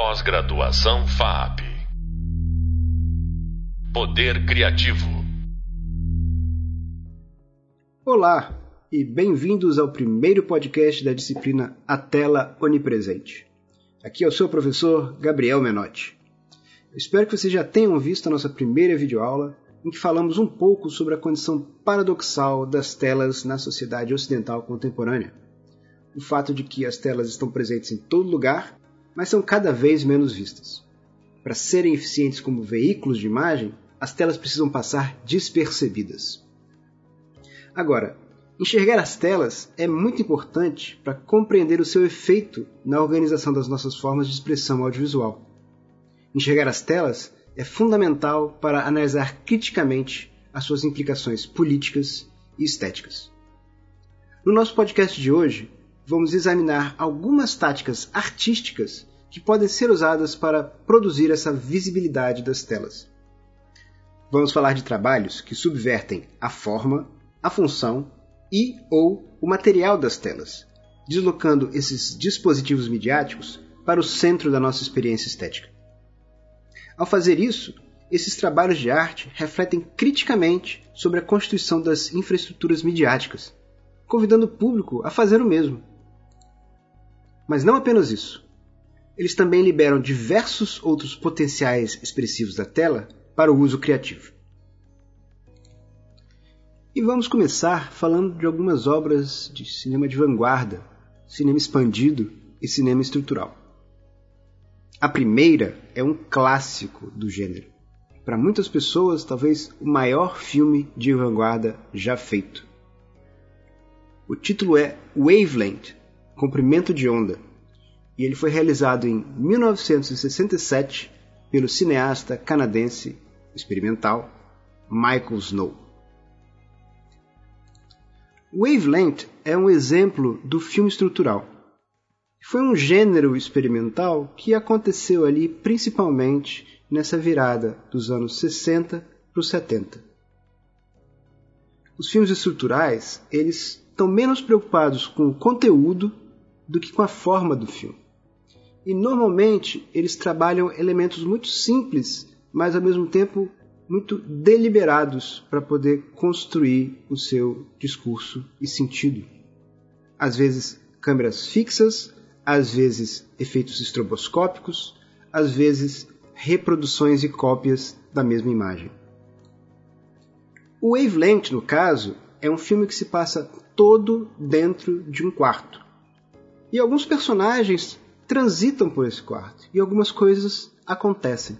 Pós-graduação FAP. Poder Criativo. Olá e bem-vindos ao primeiro podcast da disciplina A Tela Onipresente. Aqui é o seu professor Gabriel Menotti. Eu espero que vocês já tenham visto a nossa primeira videoaula em que falamos um pouco sobre a condição paradoxal das telas na sociedade ocidental contemporânea. O fato de que as telas estão presentes em todo lugar, mas são cada vez menos vistas. Para serem eficientes como veículos de imagem, as telas precisam passar despercebidas. Agora, enxergar as telas é muito importante para compreender o seu efeito na organização das nossas formas de expressão audiovisual. Enxergar as telas é fundamental para analisar criticamente as suas implicações políticas e estéticas. No nosso podcast de hoje, vamos examinar algumas táticas artísticas que podem ser usadas para produzir essa visibilidade das telas. Vamos falar de trabalhos que subvertem a forma, a função e ou o material das telas, deslocando esses dispositivos midiáticos para o centro da nossa experiência estética. Ao fazer isso, esses trabalhos de arte refletem criticamente sobre a constituição das infraestruturas midiáticas, convidando o público a fazer o mesmo. Mas não apenas isso. Eles também liberam diversos outros potenciais expressivos da tela para o uso criativo. E vamos começar falando de algumas obras de cinema de vanguarda, cinema expandido e cinema estrutural. A primeira é um clássico do gênero. Para muitas pessoas, talvez o maior filme de vanguarda já feito. O título é Wavelength Comprimento de Onda e ele foi realizado em 1967 pelo cineasta canadense experimental Michael Snow. Wavelength é um exemplo do filme estrutural foi um gênero experimental que aconteceu ali principalmente nessa virada dos anos 60 para os 70. Os filmes estruturais, eles estão menos preocupados com o conteúdo do que com a forma do filme. E normalmente eles trabalham elementos muito simples, mas ao mesmo tempo muito deliberados para poder construir o seu discurso e sentido. Às vezes câmeras fixas, às vezes efeitos estroboscópicos, às vezes reproduções e cópias da mesma imagem. O Wavelength, no caso, é um filme que se passa todo dentro de um quarto. E alguns personagens transitam por esse quarto e algumas coisas acontecem.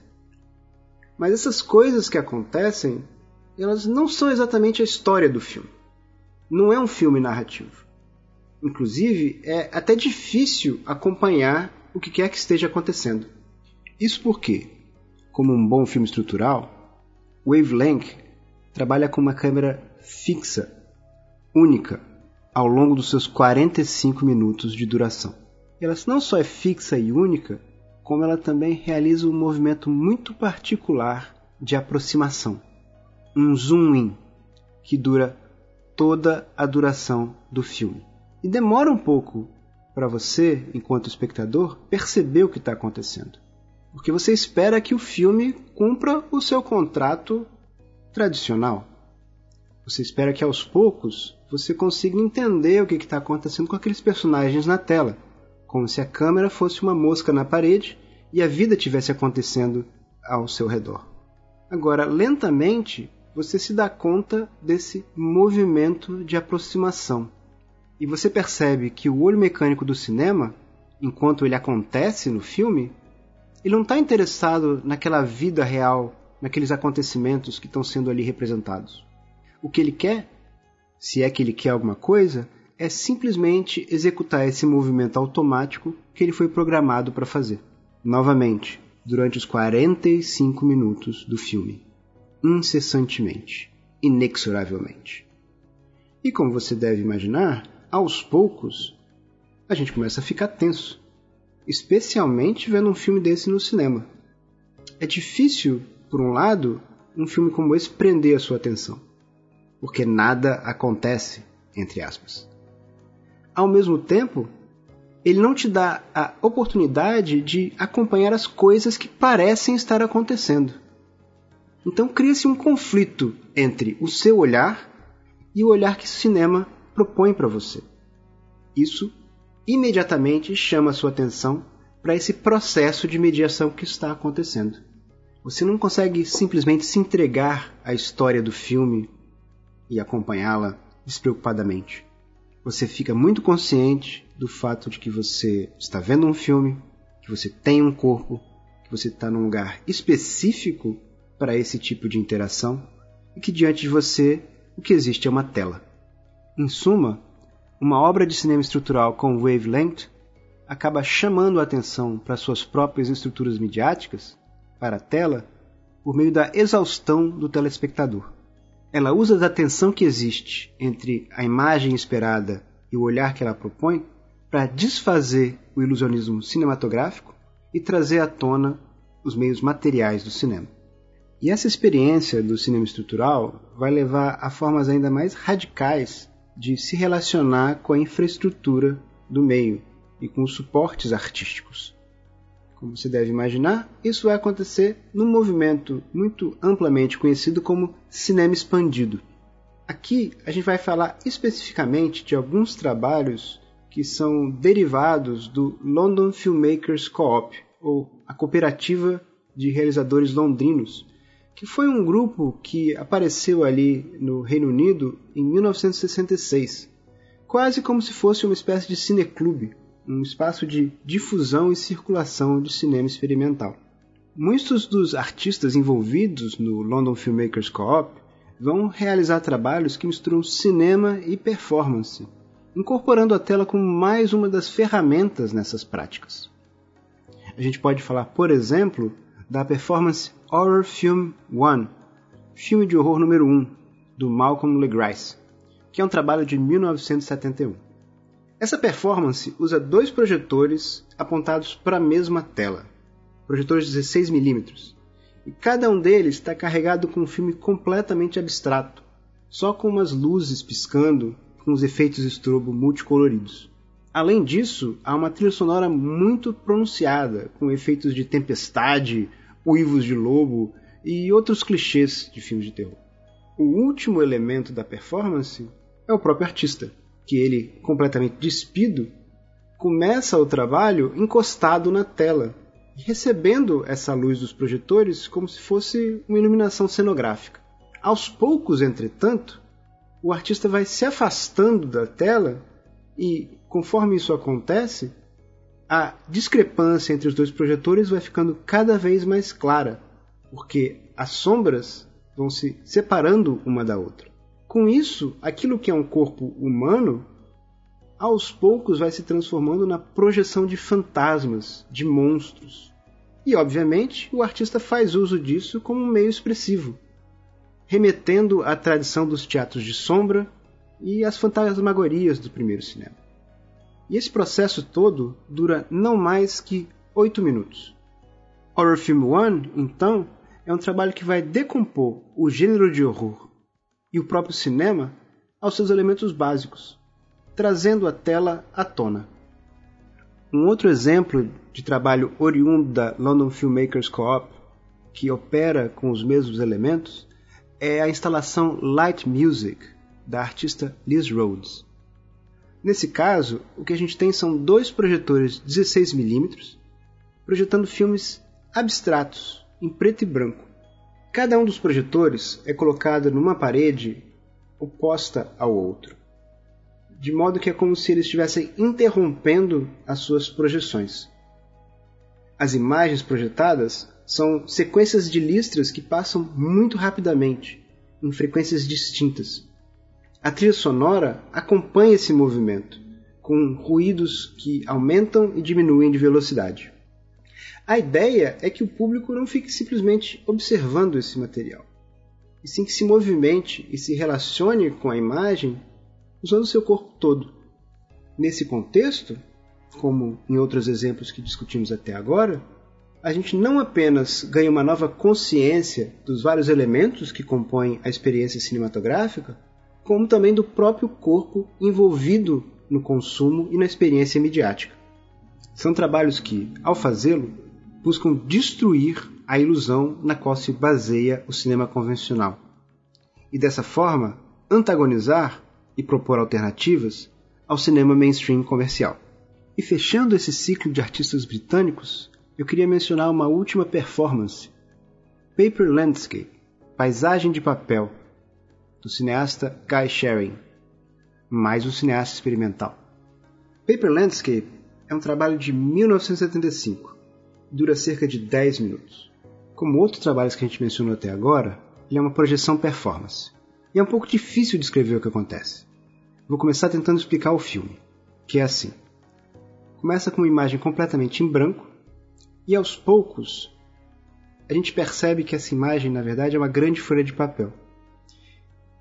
Mas essas coisas que acontecem, elas não são exatamente a história do filme. Não é um filme narrativo. Inclusive, é até difícil acompanhar o que quer que esteja acontecendo. Isso porque, como um bom filme estrutural, Wavelength trabalha com uma câmera fixa, única, ao longo dos seus 45 minutos de duração. Ela não só é fixa e única, como ela também realiza um movimento muito particular de aproximação, um zoom in, que dura toda a duração do filme. E demora um pouco para você, enquanto espectador, perceber o que está acontecendo. Porque você espera que o filme cumpra o seu contrato tradicional. Você espera que aos poucos você consiga entender o que está acontecendo com aqueles personagens na tela, como se a câmera fosse uma mosca na parede e a vida tivesse acontecendo ao seu redor. Agora, lentamente, você se dá conta desse movimento de aproximação e você percebe que o olho mecânico do cinema, enquanto ele acontece no filme, ele não está interessado naquela vida real, naqueles acontecimentos que estão sendo ali representados. O que ele quer, se é que ele quer alguma coisa, é simplesmente executar esse movimento automático que ele foi programado para fazer. Novamente, durante os 45 minutos do filme. Incessantemente, inexoravelmente. E como você deve imaginar, aos poucos, a gente começa a ficar tenso, especialmente vendo um filme desse no cinema. É difícil, por um lado, um filme como esse prender a sua atenção, porque nada acontece, entre aspas. Ao mesmo tempo, ele não te dá a oportunidade de acompanhar as coisas que parecem estar acontecendo. Então cria-se um conflito entre o seu olhar e o olhar que o cinema propõe para você. Isso imediatamente chama a sua atenção para esse processo de mediação que está acontecendo. Você não consegue simplesmente se entregar à história do filme e acompanhá-la despreocupadamente. Você fica muito consciente do fato de que você está vendo um filme, que você tem um corpo, que você está num lugar específico para esse tipo de interação e que diante de você o que existe é uma tela. Em suma, uma obra de cinema estrutural com wavelength acaba chamando a atenção para suas próprias estruturas midiáticas, para a tela, por meio da exaustão do telespectador. Ela usa da tensão que existe entre a imagem esperada e o olhar que ela propõe para desfazer o ilusionismo cinematográfico e trazer à tona os meios materiais do cinema. E essa experiência do cinema estrutural vai levar a formas ainda mais radicais de se relacionar com a infraestrutura do meio e com os suportes artísticos. Como você deve imaginar, isso vai acontecer num movimento muito amplamente conhecido como cinema expandido. Aqui a gente vai falar especificamente de alguns trabalhos que são derivados do London Filmmakers Co-op, ou a Cooperativa de Realizadores Londrinos, que foi um grupo que apareceu ali no Reino Unido em 1966, quase como se fosse uma espécie de cineclube, um espaço de difusão e circulação de cinema experimental. Muitos dos artistas envolvidos no London Filmmakers Co-op vão realizar trabalhos que misturam cinema e performance, incorporando a tela como mais uma das ferramentas nessas práticas. A gente pode falar, por exemplo, da performance Horror Film 1, filme de horror número 1, do Malcolm LeGrice, que é um trabalho de 1971. Essa performance usa dois projetores apontados para a mesma tela, projetores 16mm, e cada um deles está carregado com um filme completamente abstrato, só com umas luzes piscando com os efeitos estrobo multicoloridos. Além disso, há uma trilha sonora muito pronunciada, com efeitos de tempestade, uivos de lobo e outros clichês de filmes de terror. O último elemento da performance é o próprio artista, que ele, completamente despido, começa o trabalho encostado na tela, recebendo essa luz dos projetores como se fosse uma iluminação cenográfica. Aos poucos, entretanto, o artista vai se afastando da tela e, conforme isso acontece, a discrepância entre os dois projetores vai ficando cada vez mais clara, porque as sombras vão se separando uma da outra. Com isso, aquilo que é um corpo humano, aos poucos vai se transformando na projeção de fantasmas, de monstros. E, obviamente, o artista faz uso disso como um meio expressivo, remetendo à tradição dos teatros de sombra e às fantasmagorias do primeiro cinema. E esse processo todo dura não mais que oito minutos. Horror Film One, então, é um trabalho que vai decompor o gênero de horror e o próprio cinema aos seus elementos básicos, trazendo a tela à tona. Um outro exemplo de trabalho oriundo da London Filmmakers Co-op, que opera com os mesmos elementos, é a instalação Light Music, da artista Liz Rhodes. Nesse caso, o que a gente tem são dois projetores 16mm projetando filmes abstratos, em preto e branco, Cada um dos projetores é colocado numa parede oposta ao outro, de modo que é como se eles estivessem interrompendo as suas projeções. As imagens projetadas são sequências de listras que passam muito rapidamente, em frequências distintas. A trilha sonora acompanha esse movimento, com ruídos que aumentam e diminuem de velocidade. A ideia é que o público não fique simplesmente observando esse material, e sim que se movimente e se relacione com a imagem usando seu corpo todo. Nesse contexto, como em outros exemplos que discutimos até agora, a gente não apenas ganha uma nova consciência dos vários elementos que compõem a experiência cinematográfica, como também do próprio corpo envolvido no consumo e na experiência midiática. São trabalhos que, ao fazê-lo, buscam destruir a ilusão na qual se baseia o cinema convencional. E dessa forma, antagonizar e propor alternativas ao cinema mainstream comercial. E fechando esse ciclo de artistas britânicos, eu queria mencionar uma última performance: Paper Landscape Paisagem de Papel, do cineasta Guy Sherin, mais um cineasta experimental. Paper Landscape é um trabalho de 1975, dura cerca de 10 minutos. Como outros trabalhos que a gente mencionou até agora, ele é uma projeção performance. E é um pouco difícil descrever o que acontece. Vou começar tentando explicar o filme, que é assim. Começa com uma imagem completamente em branco, e aos poucos a gente percebe que essa imagem, na verdade, é uma grande folha de papel.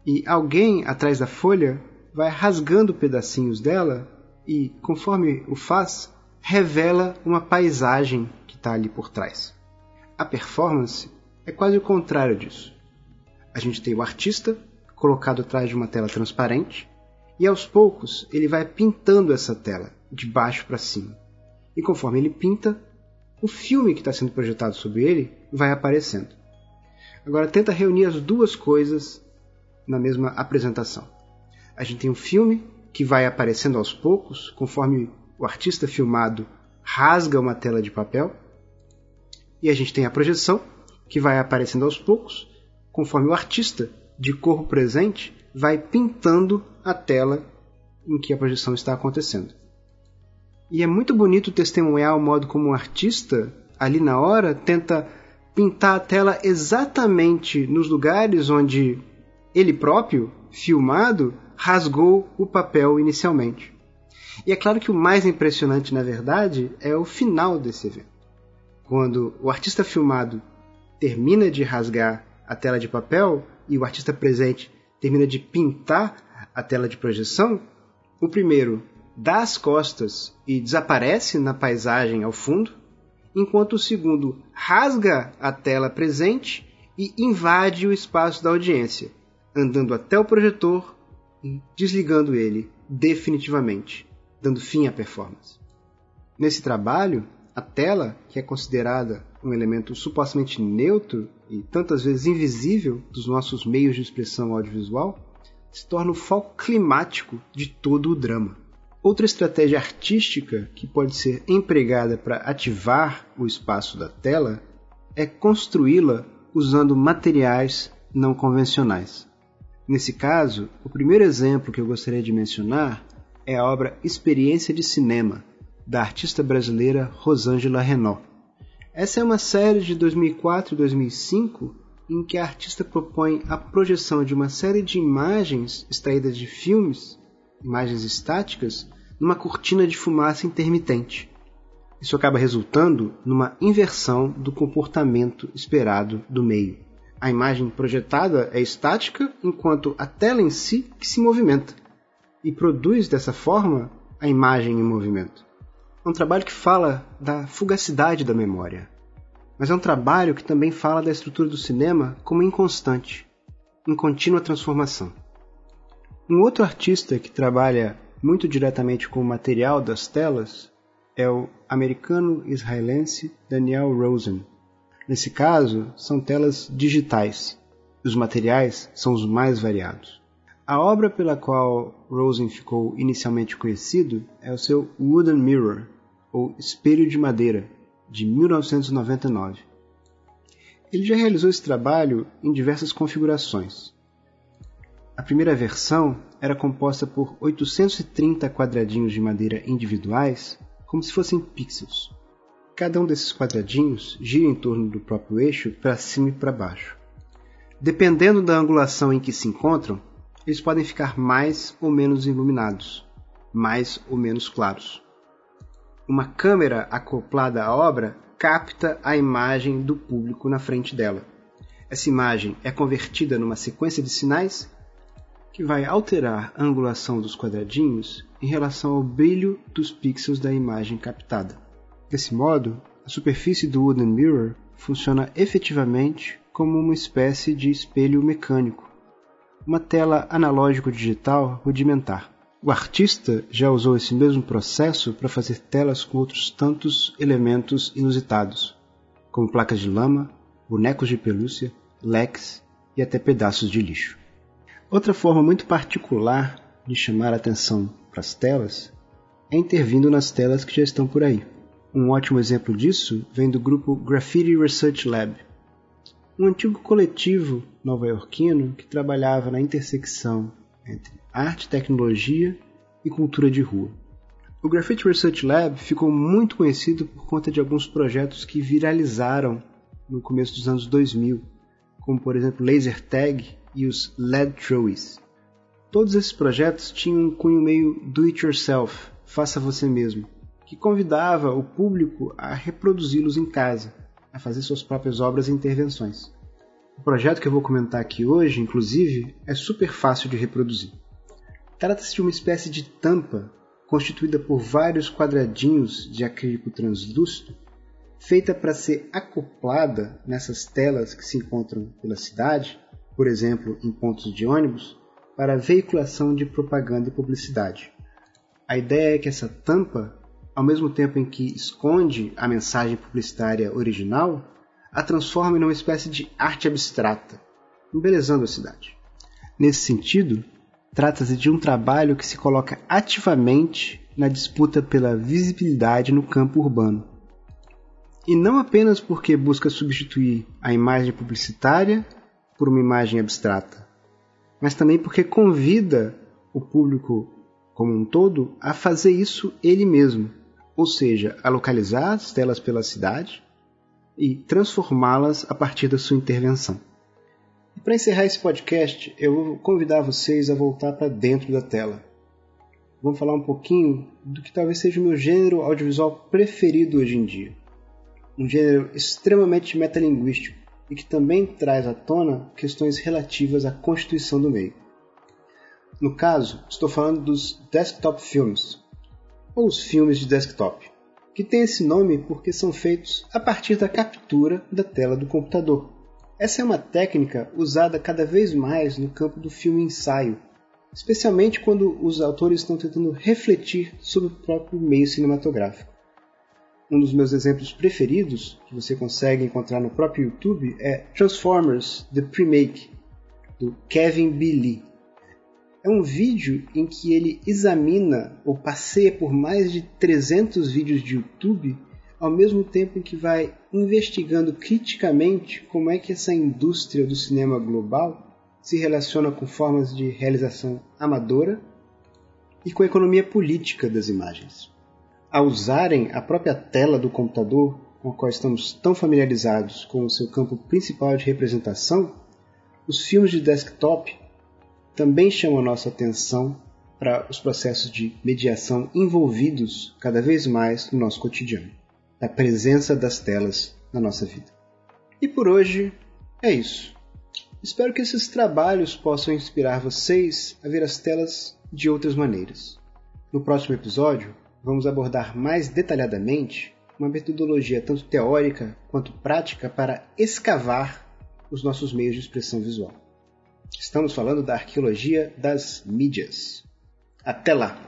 E alguém atrás da folha vai rasgando pedacinhos dela e, conforme o faz, revela uma paisagem está ali por trás. A performance é quase o contrário disso. A gente tem o artista colocado atrás de uma tela transparente e aos poucos ele vai pintando essa tela de baixo para cima. E conforme ele pinta, o filme que está sendo projetado sobre ele vai aparecendo. Agora tenta reunir as duas coisas na mesma apresentação. A gente tem um filme que vai aparecendo aos poucos, conforme o artista filmado rasga uma tela de papel, e a gente tem a projeção que vai aparecendo aos poucos, conforme o artista de corpo presente vai pintando a tela em que a projeção está acontecendo. E é muito bonito testemunhar o modo como um artista, ali na hora, tenta pintar a tela exatamente nos lugares onde ele próprio, filmado, rasgou o papel inicialmente. E é claro que o mais impressionante, na verdade, é o final desse evento. Quando o artista filmado termina de rasgar a tela de papel e o artista presente termina de pintar a tela de projeção, o primeiro dá as costas e desaparece na paisagem ao fundo, enquanto o segundo rasga a tela presente e invade o espaço da audiência, andando até o projetor e desligando ele definitivamente, dando fim à performance. Nesse trabalho, a tela, que é considerada um elemento supostamente neutro e tantas vezes invisível dos nossos meios de expressão audiovisual, se torna o foco climático de todo o drama. Outra estratégia artística que pode ser empregada para ativar o espaço da tela é construí-la usando materiais não convencionais. Nesse caso, o primeiro exemplo que eu gostaria de mencionar é a obra Experiência de Cinema, da artista brasileira Rosângela Renault. Essa é uma série de 2004 e 2005 em que a artista propõe a projeção de uma série de imagens extraídas de filmes, imagens estáticas, numa cortina de fumaça intermitente. Isso acaba resultando numa inversão do comportamento esperado do meio. A imagem projetada é estática, enquanto a tela em si que se movimenta e produz dessa forma a imagem em movimento. É um trabalho que fala da fugacidade da memória, mas é um trabalho que também fala da estrutura do cinema como inconstante, em contínua transformação. Um outro artista que trabalha muito diretamente com o material das telas é o americano-israelense Daniel Rosen. Nesse caso, são telas digitais. Os materiais são os mais variados. A obra pela qual Rosen ficou inicialmente conhecido é o seu Wooden Mirror, ou Espelho de Madeira, de 1999. Ele já realizou esse trabalho em diversas configurações. A primeira versão era composta por 830 quadradinhos de madeira individuais, como se fossem pixels. Cada um desses quadradinhos gira em torno do próprio eixo para cima e para baixo. Dependendo da angulação em que se encontram, eles podem ficar mais ou menos iluminados, mais ou menos claros. Uma câmera acoplada à obra capta a imagem do público na frente dela. Essa imagem é convertida numa sequência de sinais que vai alterar a angulação dos quadradinhos em relação ao brilho dos pixels da imagem captada. Desse modo, a superfície do Wooden Mirror funciona efetivamente como uma espécie de espelho mecânico, uma tela analógico-digital rudimentar. O artista já usou esse mesmo processo para fazer telas com outros tantos elementos inusitados, como placas de lama, bonecos de pelúcia, leques e até pedaços de lixo. Outra forma muito particular de chamar a atenção para as telas é intervindo nas telas que já estão por aí. Um ótimo exemplo disso vem do grupo Graffiti Research Lab, um antigo coletivo nova-iorquino que trabalhava na intersecção entre arte, tecnologia e cultura de rua. O Graffiti Research Lab ficou muito conhecido por conta de alguns projetos que viralizaram no começo dos anos 2000, como por exemplo Laser Tag e os LED Throwies. Todos esses projetos tinham um cunho meio do it yourself, faça você mesmo, que convidava o público a reproduzi-los em casa, a fazer suas próprias obras e intervenções. O projeto que eu vou comentar aqui hoje, inclusive, é super fácil de reproduzir. Trata-se de uma espécie de tampa constituída por vários quadradinhos de acrílico translúcido, feita para ser acoplada nessas telas que se encontram pela cidade, por exemplo, em pontos de ônibus, para veiculação de propaganda e publicidade. A ideia é que essa tampa, ao mesmo tempo em que esconde a mensagem publicitária original, a transforme numa espécie de arte abstrata, embelezando a cidade. Nesse sentido, Trata-se de um trabalho que se coloca ativamente na disputa pela visibilidade no campo urbano. E não apenas porque busca substituir a imagem publicitária por uma imagem abstrata, mas também porque convida o público como um todo a fazer isso ele mesmo, ou seja, a localizar as telas pela cidade e transformá-las a partir da sua intervenção. E para encerrar esse podcast, eu vou convidar vocês a voltar para dentro da tela. Vamos falar um pouquinho do que talvez seja o meu gênero audiovisual preferido hoje em dia. Um gênero extremamente metalinguístico e que também traz à tona questões relativas à constituição do meio. No caso, estou falando dos desktop films, ou os filmes de desktop, que têm esse nome porque são feitos a partir da captura da tela do computador essa é uma técnica usada cada vez mais no campo do filme ensaio, especialmente quando os autores estão tentando refletir sobre o próprio meio cinematográfico. Um dos meus exemplos preferidos, que você consegue encontrar no próprio YouTube, é Transformers The Premake, do Kevin B. Lee. É um vídeo em que ele examina ou passeia por mais de 300 vídeos de YouTube ao mesmo tempo em que vai investigando criticamente como é que essa indústria do cinema global se relaciona com formas de realização amadora e com a economia política das imagens. Ao usarem a própria tela do computador, com a qual estamos tão familiarizados com o seu campo principal de representação, os filmes de desktop também chamam nossa atenção para os processos de mediação envolvidos cada vez mais no nosso cotidiano da presença das telas na nossa vida. E por hoje é isso. Espero que esses trabalhos possam inspirar vocês a ver as telas de outras maneiras. No próximo episódio, vamos abordar mais detalhadamente uma metodologia tanto teórica quanto prática para escavar os nossos meios de expressão visual. Estamos falando da arqueologia das mídias. Até lá!